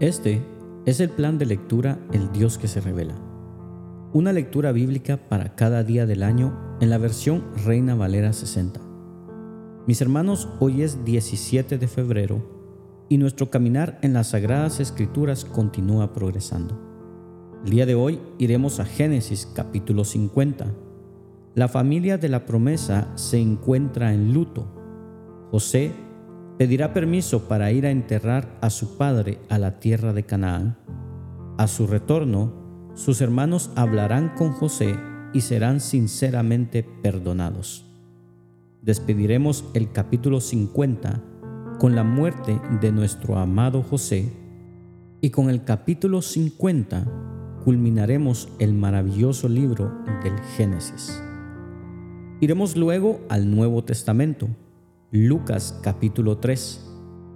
Este es el plan de lectura El Dios que se revela. Una lectura bíblica para cada día del año en la versión Reina Valera 60. Mis hermanos, hoy es 17 de febrero y nuestro caminar en las Sagradas Escrituras continúa progresando. El día de hoy iremos a Génesis capítulo 50. La familia de la promesa se encuentra en luto. José pedirá permiso para ir a enterrar a su padre a la tierra de Canaán. A su retorno, sus hermanos hablarán con José y serán sinceramente perdonados. Despediremos el capítulo 50 con la muerte de nuestro amado José y con el capítulo 50 culminaremos el maravilloso libro del Génesis. Iremos luego al Nuevo Testamento Lucas capítulo 3.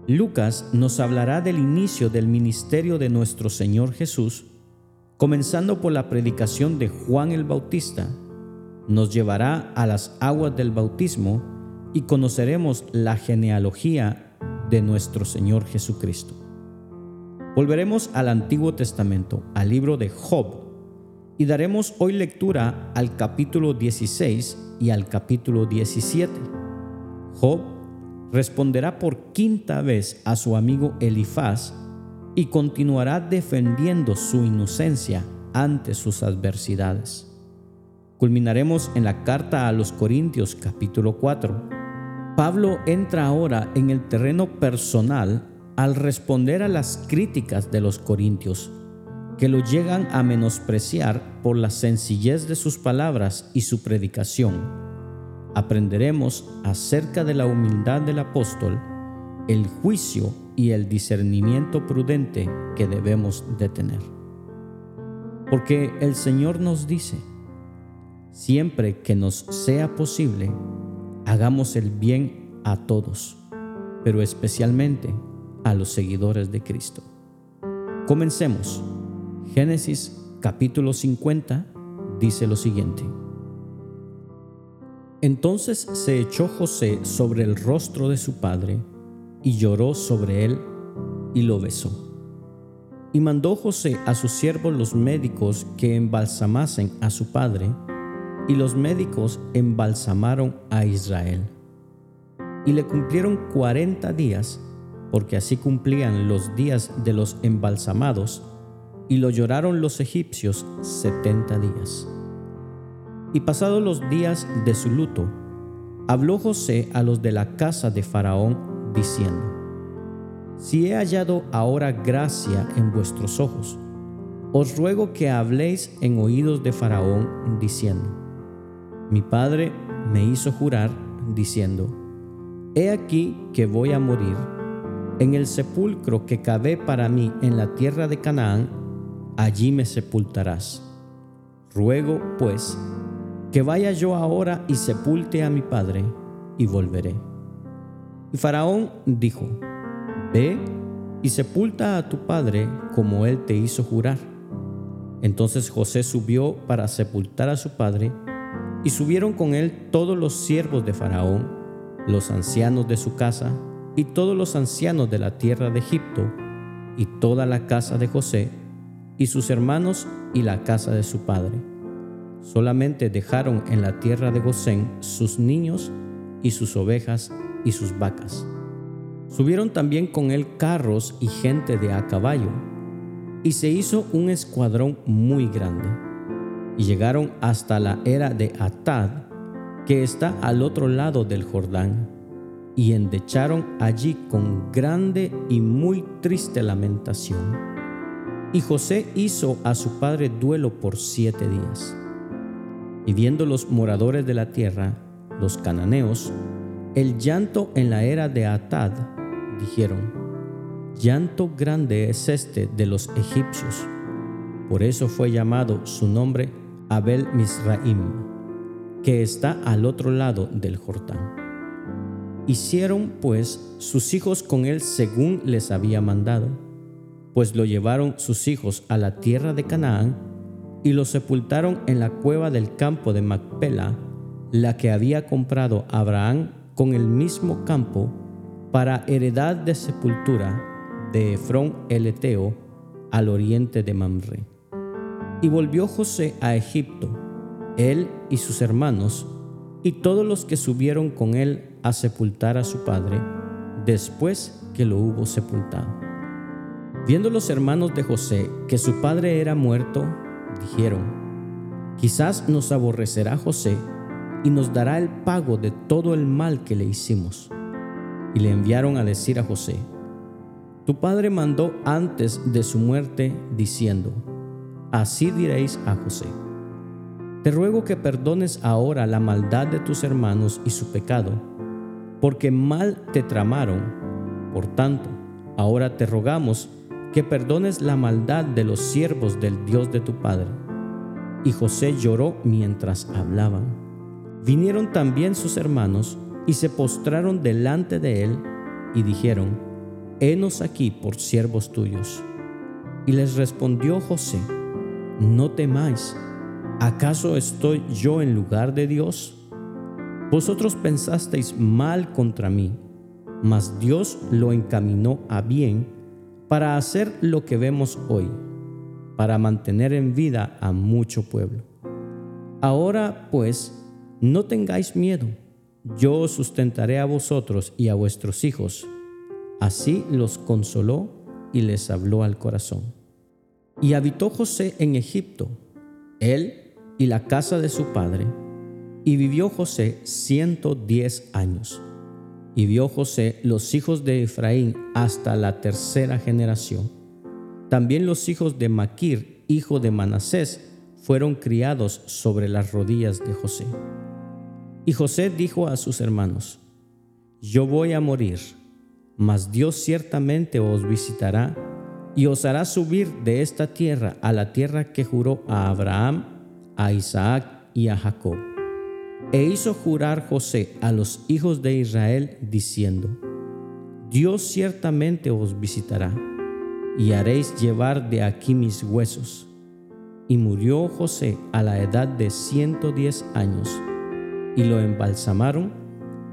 Lucas nos hablará del inicio del ministerio de nuestro Señor Jesús, comenzando por la predicación de Juan el Bautista. Nos llevará a las aguas del bautismo y conoceremos la genealogía de nuestro Señor Jesucristo. Volveremos al Antiguo Testamento, al libro de Job, y daremos hoy lectura al capítulo 16 y al capítulo 17 Job responderá por quinta vez a su amigo Elifaz y continuará defendiendo su inocencia ante sus adversidades. Culminaremos en la carta a los Corintios capítulo 4. Pablo entra ahora en el terreno personal al responder a las críticas de los corintios, que lo llegan a menospreciar por la sencillez de sus palabras y su predicación aprenderemos acerca de la humildad del apóstol, el juicio y el discernimiento prudente que debemos de tener. Porque el Señor nos dice, siempre que nos sea posible, hagamos el bien a todos, pero especialmente a los seguidores de Cristo. Comencemos. Génesis capítulo 50 dice lo siguiente. Entonces se echó José sobre el rostro de su padre y lloró sobre él y lo besó. Y mandó José a sus siervos los médicos que embalsamasen a su padre, y los médicos embalsamaron a Israel. Y le cumplieron cuarenta días, porque así cumplían los días de los embalsamados, y lo lloraron los egipcios setenta días. Y pasados los días de su luto, habló José a los de la casa de Faraón, diciendo, Si he hallado ahora gracia en vuestros ojos, os ruego que habléis en oídos de Faraón, diciendo, Mi padre me hizo jurar, diciendo, He aquí que voy a morir, en el sepulcro que cavé para mí en la tierra de Canaán, allí me sepultarás. Ruego, pues, que vaya yo ahora y sepulte a mi padre, y volveré. Y Faraón dijo, Ve y sepulta a tu padre como él te hizo jurar. Entonces José subió para sepultar a su padre, y subieron con él todos los siervos de Faraón, los ancianos de su casa, y todos los ancianos de la tierra de Egipto, y toda la casa de José, y sus hermanos y la casa de su padre Solamente dejaron en la tierra de Gosén sus niños y sus ovejas y sus vacas. Subieron también con él carros y gente de a caballo, y se hizo un escuadrón muy grande. Y llegaron hasta la era de Atad, que está al otro lado del Jordán, y endecharon allí con grande y muy triste lamentación. Y José hizo a su padre duelo por siete días. Y viendo los moradores de la tierra, los cananeos, el llanto en la era de Atad, dijeron, llanto grande es este de los egipcios. Por eso fue llamado su nombre Abel Misraim, que está al otro lado del Jordán. Hicieron pues sus hijos con él según les había mandado, pues lo llevaron sus hijos a la tierra de Canaán y lo sepultaron en la cueva del campo de Macpela, la que había comprado Abraham con el mismo campo para heredad de sepultura, de Efrón el Eteo, al oriente de Mamre. Y volvió José a Egipto, él y sus hermanos, y todos los que subieron con él a sepultar a su padre, después que lo hubo sepultado. Viendo los hermanos de José que su padre era muerto, dijeron, quizás nos aborrecerá José y nos dará el pago de todo el mal que le hicimos. Y le enviaron a decir a José, tu padre mandó antes de su muerte diciendo, así diréis a José, te ruego que perdones ahora la maldad de tus hermanos y su pecado, porque mal te tramaron. Por tanto, ahora te rogamos que perdones la maldad de los siervos del Dios de tu Padre. Y José lloró mientras hablaban. Vinieron también sus hermanos y se postraron delante de él y dijeron, Henos aquí por siervos tuyos. Y les respondió José, No temáis, ¿acaso estoy yo en lugar de Dios? Vosotros pensasteis mal contra mí, mas Dios lo encaminó a bien para hacer lo que vemos hoy, para mantener en vida a mucho pueblo. Ahora pues, no tengáis miedo, yo os sustentaré a vosotros y a vuestros hijos. Así los consoló y les habló al corazón. Y habitó José en Egipto, él y la casa de su padre, y vivió José ciento diez años. Y vio José los hijos de Efraín hasta la tercera generación. También los hijos de Maquir, hijo de Manasés, fueron criados sobre las rodillas de José. Y José dijo a sus hermanos, Yo voy a morir, mas Dios ciertamente os visitará y os hará subir de esta tierra a la tierra que juró a Abraham, a Isaac y a Jacob. E hizo jurar José a los hijos de Israel diciendo, Dios ciertamente os visitará y haréis llevar de aquí mis huesos y murió José a la edad de 110 años, y lo embalsamaron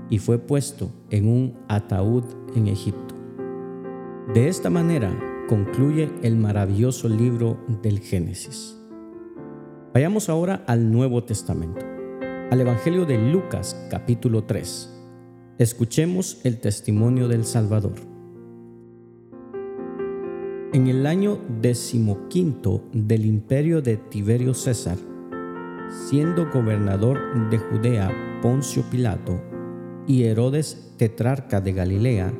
y fue puesto en un ataúd en Egipto. De esta manera concluye el maravilloso libro del Génesis. Vayamos ahora al Nuevo Testamento, al Evangelio de Lucas capítulo 3. Escuchemos el testimonio del Salvador. En el año decimoquinto del imperio de Tiberio César, siendo gobernador de Judea Poncio Pilato y Herodes tetrarca de Galilea,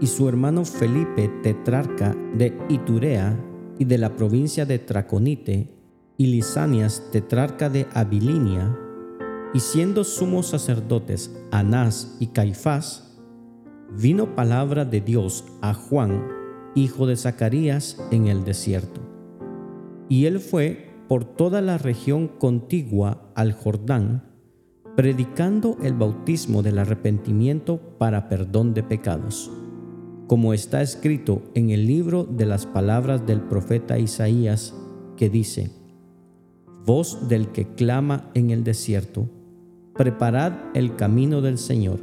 y su hermano Felipe tetrarca de Iturea y de la provincia de Traconite, y Lisanias tetrarca de Abilinia, y siendo sumos sacerdotes Anás y Caifás, vino palabra de Dios a Juan, hijo de Zacarías, en el desierto. Y él fue por toda la región contigua al Jordán, predicando el bautismo del arrepentimiento para perdón de pecados, como está escrito en el libro de las palabras del profeta Isaías, que dice, Voz del que clama en el desierto, preparad el camino del Señor,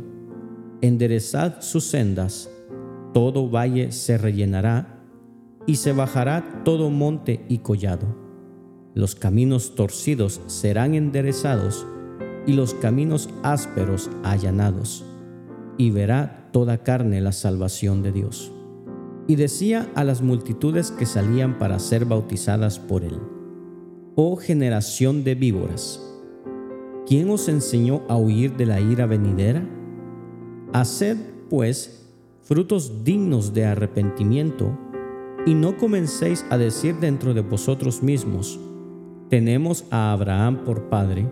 enderezad sus sendas, todo valle se rellenará y se bajará todo monte y collado. Los caminos torcidos serán enderezados y los caminos ásperos allanados, y verá toda carne la salvación de Dios. Y decía a las multitudes que salían para ser bautizadas por él, Oh generación de víboras, ¿quién os enseñó a huir de la ira venidera? Haced, pues, frutos dignos de arrepentimiento, y no comencéis a decir dentro de vosotros mismos, tenemos a Abraham por padre,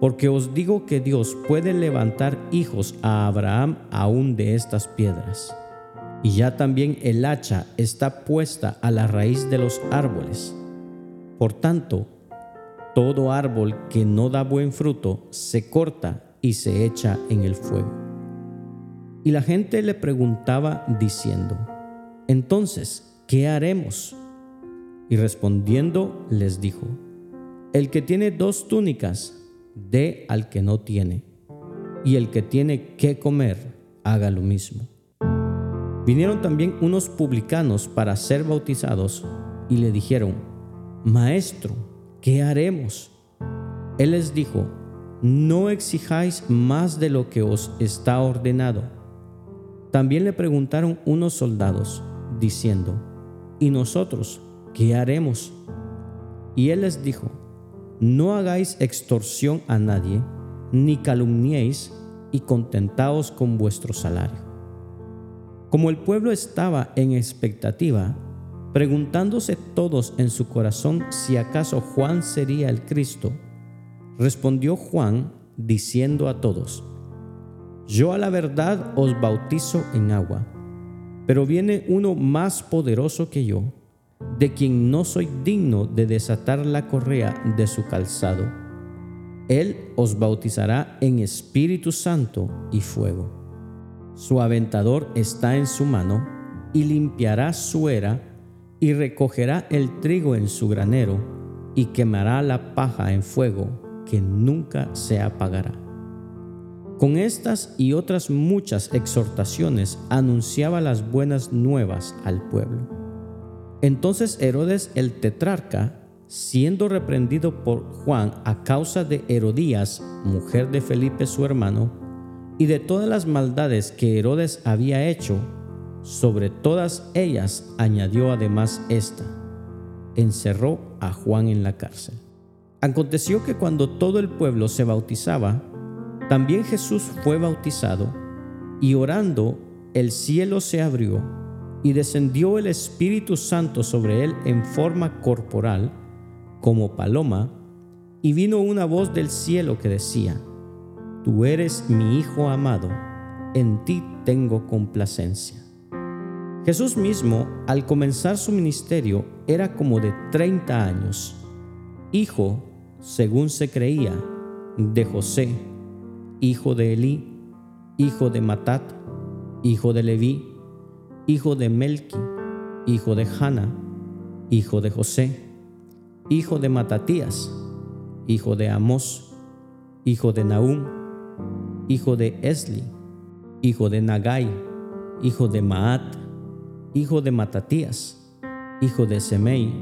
porque os digo que Dios puede levantar hijos a Abraham aún de estas piedras. Y ya también el hacha está puesta a la raíz de los árboles. Por tanto, todo árbol que no da buen fruto se corta y se echa en el fuego. Y la gente le preguntaba diciendo, entonces, ¿qué haremos? Y respondiendo les dijo, el que tiene dos túnicas, dé al que no tiene, y el que tiene que comer, haga lo mismo. Vinieron también unos publicanos para ser bautizados y le dijeron, Maestro, ¿qué haremos? Él les dijo, no exijáis más de lo que os está ordenado. También le preguntaron unos soldados, diciendo, ¿y nosotros qué haremos? Y él les dijo, no hagáis extorsión a nadie, ni calumniéis, y contentaos con vuestro salario. Como el pueblo estaba en expectativa, preguntándose todos en su corazón si acaso Juan sería el Cristo, respondió Juan diciendo a todos, Yo a la verdad os bautizo en agua, pero viene uno más poderoso que yo, de quien no soy digno de desatar la correa de su calzado. Él os bautizará en Espíritu Santo y fuego. Su aventador está en su mano y limpiará su era y recogerá el trigo en su granero y quemará la paja en fuego que nunca se apagará. Con estas y otras muchas exhortaciones anunciaba las buenas nuevas al pueblo. Entonces Herodes el tetrarca, siendo reprendido por Juan a causa de Herodías, mujer de Felipe su hermano, y de todas las maldades que Herodes había hecho, sobre todas ellas añadió además esta, encerró a Juan en la cárcel. Aconteció que cuando todo el pueblo se bautizaba, también Jesús fue bautizado, y orando el cielo se abrió, y descendió el Espíritu Santo sobre él en forma corporal, como paloma, y vino una voz del cielo que decía, Tú eres mi Hijo amado, en ti tengo complacencia. Jesús mismo, al comenzar su ministerio, era como de 30 años, hijo según se creía, de José, hijo de Elí, hijo de Matat, hijo de Leví, hijo de Melqui, hijo de Hanna, hijo de José, hijo de Matatías, hijo de Amós, hijo de Nahum, hijo de Esli, hijo de Nagai, hijo de Maat, hijo de Matatías, hijo de Semei,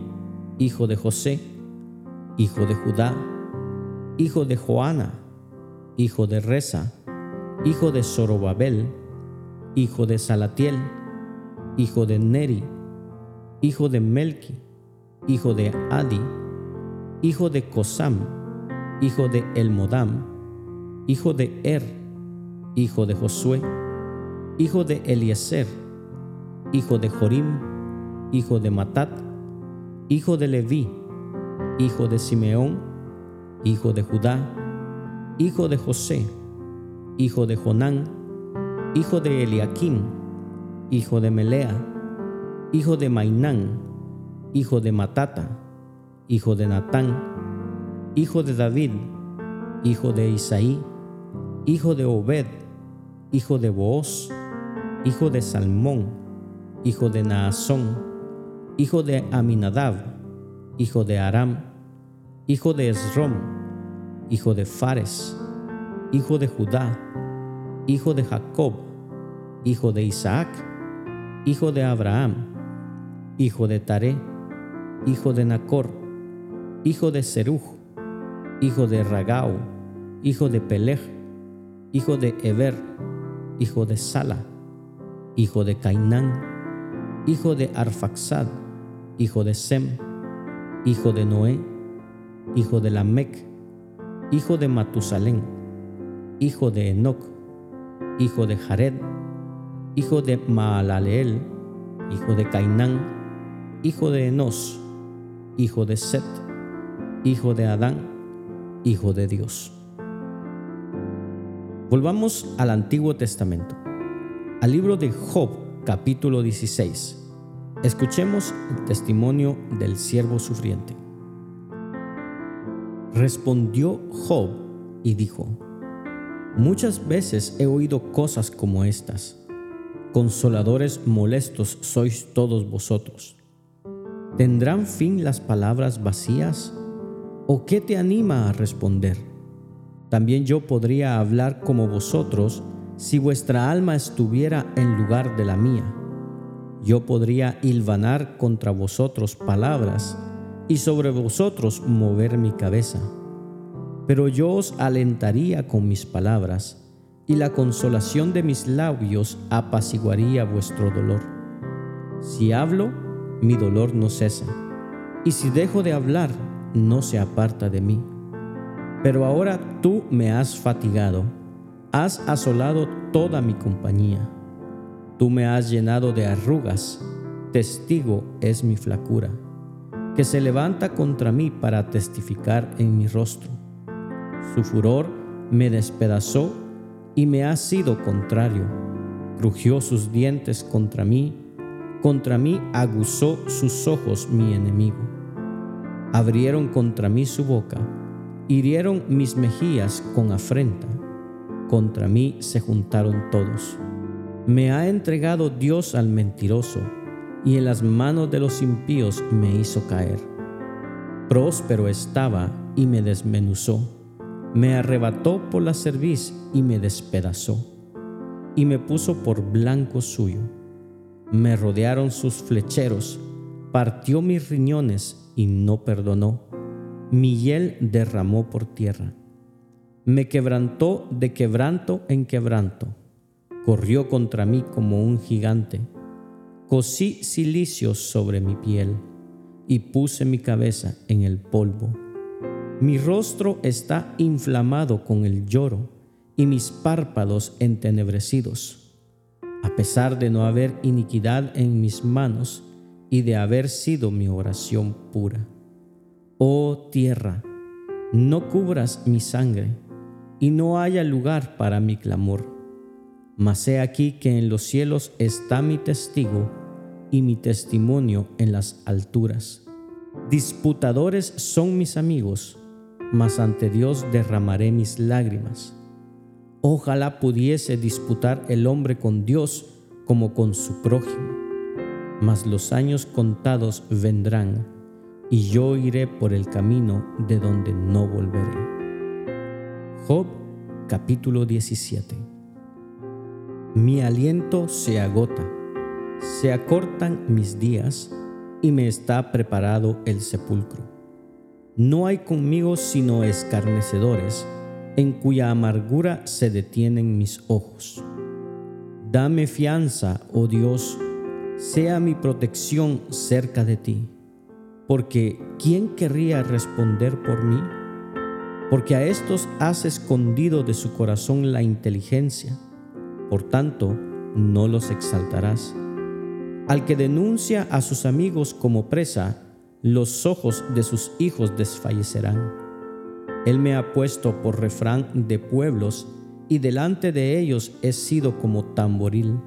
hijo de José, hijo de Judá, hijo de Joana, hijo de Reza, hijo de Zorobabel, hijo de Salatiel, hijo de Neri, hijo de Melki, hijo de Adi, hijo de Cosam, hijo de Elmodam, hijo de Er, hijo de Josué, hijo de Eliezer, hijo de Jorim, hijo de Matat, hijo de Leví, hijo de Simeón, hijo de Judá, hijo de José, hijo de Jonán, hijo de Eliaquín, hijo de Melea, hijo de Mainán, hijo de Matata, hijo de Natán, hijo de David, hijo de Isaí, hijo de Obed, hijo de Booz, hijo de Salmón, hijo de Naasón, hijo de Aminadab, hijo de Aram, hijo de Esrom, hijo de Fares, hijo de Judá, hijo de Jacob, hijo de Isaac, hijo de Abraham, hijo de Taré, hijo de Nacor, hijo de Seruj, hijo de Ragau, hijo de Peleg, hijo de Eber, hijo de Sala, hijo de Cainán, hijo de Arfaxad, hijo de Sem, hijo de Noé, hijo de Lamec, hijo de Matusalén, hijo de Enoc, hijo de Jared, hijo de Maalaleel, hijo de Cainán, hijo de Enos, hijo de Set, hijo de Adán, hijo de Dios. Volvamos al Antiguo Testamento, al libro de Job, capítulo 16 Escuchemos el testimonio del siervo sufriente. Respondió Job y dijo, Muchas veces he oído cosas como estas. Consoladores molestos sois todos vosotros. ¿Tendrán fin las palabras vacías? ¿O qué te anima a responder? También yo podría hablar como vosotros si vuestra alma estuviera en lugar de la mía yo podría hilvanar contra vosotros palabras y sobre vosotros mover mi cabeza. Pero yo os alentaría con mis palabras, y la consolación de mis labios apaciguaría vuestro dolor. Si hablo, mi dolor no cesa, y si dejo de hablar, no se aparta de mí. Pero ahora tú me has fatigado, has asolado toda mi compañía. Tú me has llenado de arrugas, testigo es mi flacura, que se levanta contra mí para testificar en mi rostro. Su furor me despedazó y me ha sido contrario. Crujió sus dientes contra mí, contra mí aguzó sus ojos mi enemigo. Abrieron contra mí su boca, hirieron mis mejillas con afrenta, contra mí se juntaron todos. Me ha entregado Dios al mentiroso, y en las manos de los impíos me hizo caer. Próspero estaba y me desmenuzó, me arrebató por la cerviz y me despedazó, y me puso por blanco suyo. Me rodearon sus flecheros, partió mis riñones y no perdonó, mi hiel derramó por tierra. Me quebrantó de quebranto en quebranto corrió contra mí como un gigante. Cosí cilicios sobre mi piel y puse mi cabeza en el polvo. Mi rostro está inflamado con el lloro y mis párpados entenebrecidos, a pesar de no haber iniquidad en mis manos y de haber sido mi oración pura. Oh tierra, no cubras mi sangre y no haya lugar para mi clamor mas he aquí que en los cielos está mi testigo y mi testimonio en las alturas. Disputadores son mis amigos, mas ante Dios derramaré mis lágrimas. Ojalá pudiese disputar el hombre con Dios como con su prójimo, mas los años contados vendrán y yo iré por el camino de donde no volveré. Capítulo 17 mi aliento se agota, se acortan mis días y me está preparado el sepulcro. No hay conmigo sino escarnecedores, en cuya amargura se detienen mis ojos. Dame fianza, oh Dios, sea mi protección cerca de ti, porque ¿quién querría responder por mí? Porque a estos has escondido de su corazón la inteligencia por tanto, no los exaltarás. Al que denuncia a sus amigos como presa, los ojos de sus hijos desfallecerán. Él me ha puesto por refrán de pueblos, y delante de ellos he sido como tamboril.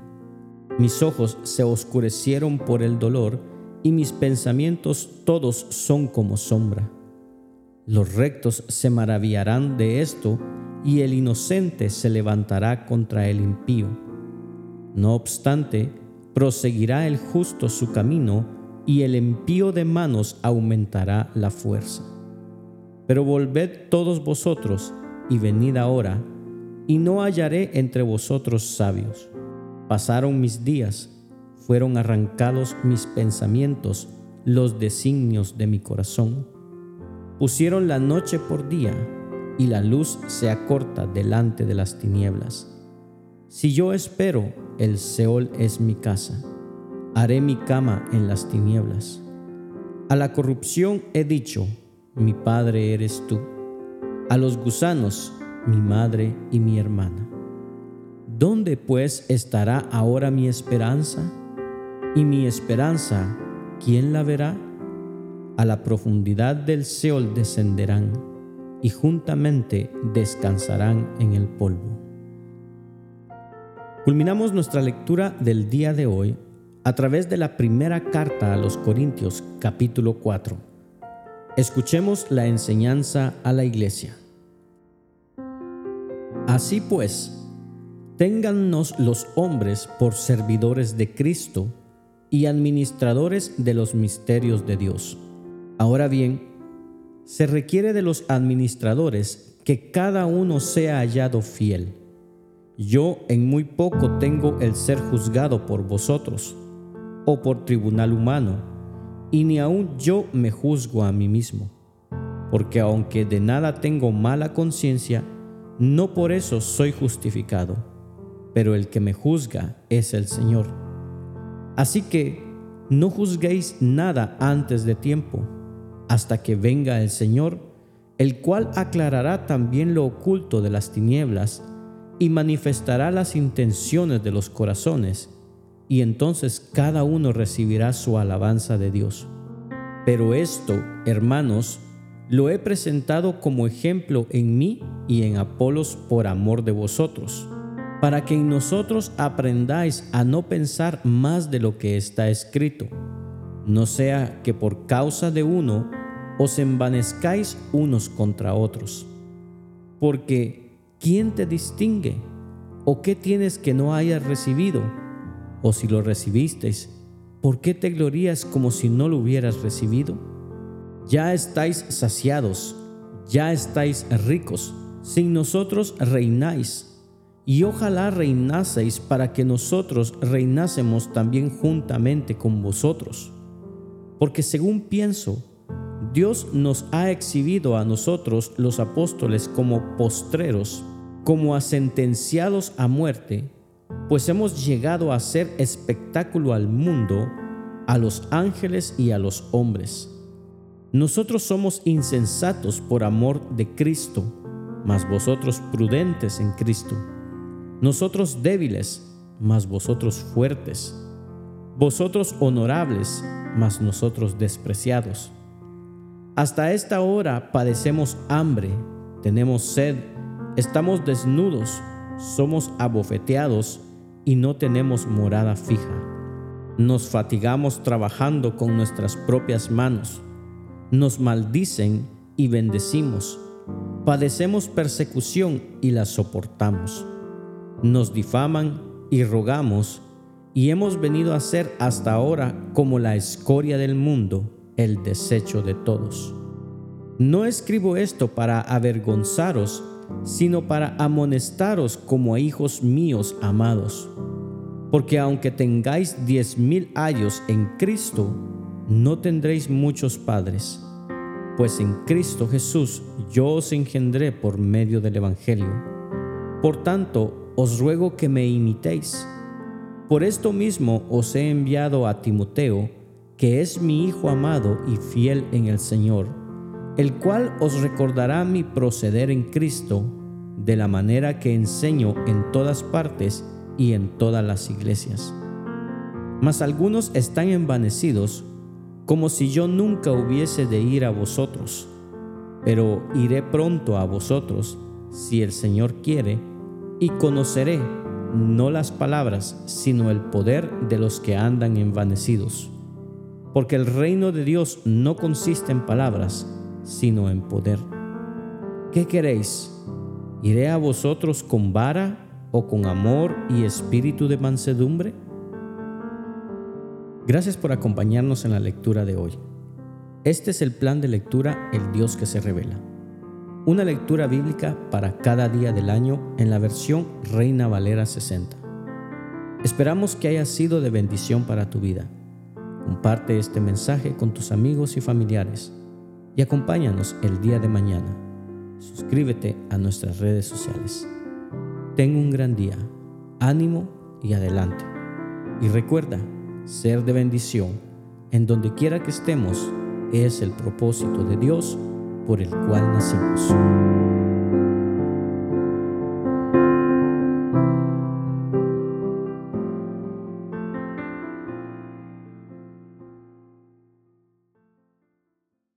Mis ojos se oscurecieron por el dolor, y mis pensamientos todos son como sombra. Los rectos se maravillarán de esto, y el inocente se levantará contra el impío. No obstante, proseguirá el justo su camino, y el impío de manos aumentará la fuerza. Pero volved todos vosotros y venid ahora, y no hallaré entre vosotros sabios. Pasaron mis días, fueron arrancados mis pensamientos, los designios de mi corazón. Pusieron la noche por día, y la luz se acorta delante de las tinieblas. Si yo espero, el Seol es mi casa. Haré mi cama en las tinieblas. A la corrupción he dicho, mi padre eres tú. A los gusanos, mi madre y mi hermana. ¿Dónde pues estará ahora mi esperanza? Y mi esperanza, ¿quién la verá? A la profundidad del Seol descenderán y juntamente descansarán en el polvo. Culminamos nuestra lectura del día de hoy a través de la primera carta a los Corintios capítulo 4. Escuchemos la enseñanza a la iglesia. Así pues, téngannos los hombres por servidores de Cristo y administradores de los misterios de Dios. Ahora bien, se requiere de los administradores que cada uno sea hallado fiel. Yo en muy poco tengo el ser juzgado por vosotros. o por tribunal humano, y ni aun yo me juzgo a mí mismo, porque aunque de nada tengo mala conciencia, no por eso soy justificado, pero el que me juzga es el Señor. Así que no juzguéis nada antes de tiempo, hasta que venga el Señor, el cual aclarará también lo oculto de las tinieblas y manifestará las intenciones de los corazones, y entonces cada uno recibirá su alabanza de Dios. Pero esto, hermanos, lo he presentado como ejemplo en mí y en Apolos por amor de vosotros para que en nosotros aprendáis a no pensar más de lo que está escrito, no sea que por causa de uno os envanezcáis unos contra otros. Porque, ¿quién te distingue? ¿O qué tienes que no hayas recibido? O si lo recibisteis, ¿por qué te glorías como si no lo hubieras recibido? Ya estáis saciados, ya estáis ricos, sin nosotros reináis y ojalá reinaseis para que nosotros reinásemos también juntamente con vosotros. Porque según pienso, Dios nos ha exhibido a nosotros los apóstoles como postreros, como a sentenciados a muerte, pues hemos llegado a ser espectáculo al mundo, a los ángeles y a los hombres. Nosotros somos insensatos por amor de Cristo, mas vosotros prudentes en Cristo nosotros débiles, mas vosotros fuertes, vosotros honorables, mas nosotros despreciados. Hasta esta hora padecemos hambre, tenemos sed, estamos desnudos, somos abofeteados y no tenemos morada fija. Nos fatigamos trabajando con nuestras propias manos, nos maldicen y bendecimos, padecemos persecución y la soportamos. Nos difaman y rogamos, y hemos venido a ser hasta ahora como la escoria del mundo, el desecho de todos. No escribo esto para avergonzaros, sino para amonestaros como a hijos míos amados. Porque aunque tengáis diez mil años en Cristo, no tendréis muchos padres, pues en Cristo Jesús yo os engendré por medio del Evangelio. Por tanto, os ruego que me imitéis. Por esto mismo os he enviado a Timoteo, que es mi Hijo amado y fiel en el Señor, el cual os recordará mi proceder en Cristo, de la manera que enseño en todas partes y en todas las iglesias. Mas algunos están envanecidos, como si yo nunca hubiese de ir a vosotros, pero iré pronto a vosotros, si el Señor quiere, y conoceré no las palabras, sino el poder de los que andan envanecidos. Porque el reino de Dios no consiste en palabras, sino en poder. ¿Qué queréis? ¿Iré a vosotros con vara o con amor y espíritu de mansedumbre? Gracias por acompañarnos en la lectura de hoy. Este es el plan de lectura El Dios que se revela. Una lectura bíblica para cada día del año en la versión Reina Valera 60. Esperamos que haya sido de bendición para tu vida. Comparte este mensaje con tus amigos y familiares y acompáñanos el día de mañana. Suscríbete a nuestras redes sociales. Ten un gran día, ánimo y adelante. Y recuerda, ser de bendición en donde quiera que estemos es el propósito de Dios por el cual nacimos.